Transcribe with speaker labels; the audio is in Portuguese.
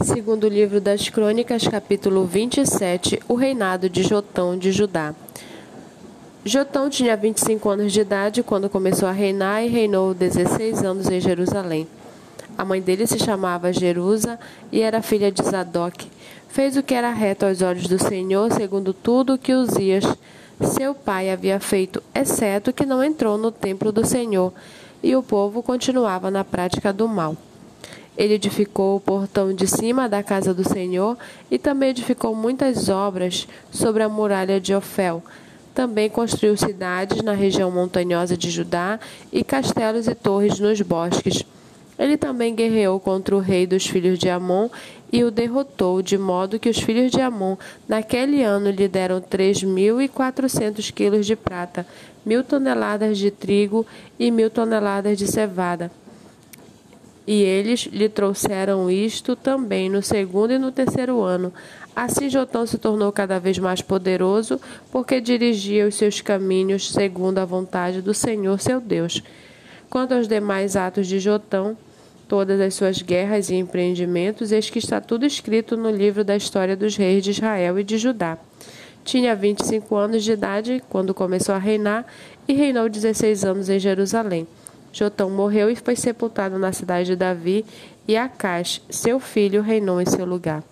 Speaker 1: Segundo o livro das Crônicas, capítulo 27, o reinado de Jotão de Judá. Jotão tinha 25 anos de idade quando começou a reinar e reinou 16 anos em Jerusalém. A mãe dele se chamava Jerusa e era filha de Zadok. Fez o que era reto aos olhos do Senhor, segundo tudo o que Uzias, seu pai, havia feito, exceto que não entrou no templo do Senhor, e o povo continuava na prática do mal. Ele edificou o portão de cima da casa do Senhor e também edificou muitas obras sobre a muralha de Ofel. Também construiu cidades na região montanhosa de Judá e castelos e torres nos bosques. Ele também guerreou contra o rei dos filhos de Amon e o derrotou, de modo que os filhos de Amon naquele ano lhe deram três mil e quatrocentos quilos de prata, mil toneladas de trigo e mil toneladas de cevada. E eles lhe trouxeram isto também no segundo e no terceiro ano. Assim Jotão se tornou cada vez mais poderoso, porque dirigia os seus caminhos segundo a vontade do Senhor seu Deus. Quanto aos demais atos de Jotão, todas as suas guerras e empreendimentos, eis que está tudo escrito no livro da história dos reis de Israel e de Judá. Tinha 25 anos de idade quando começou a reinar e reinou 16 anos em Jerusalém. Jotão morreu e foi sepultado na cidade de Davi, e Acás, seu filho, reinou em seu lugar.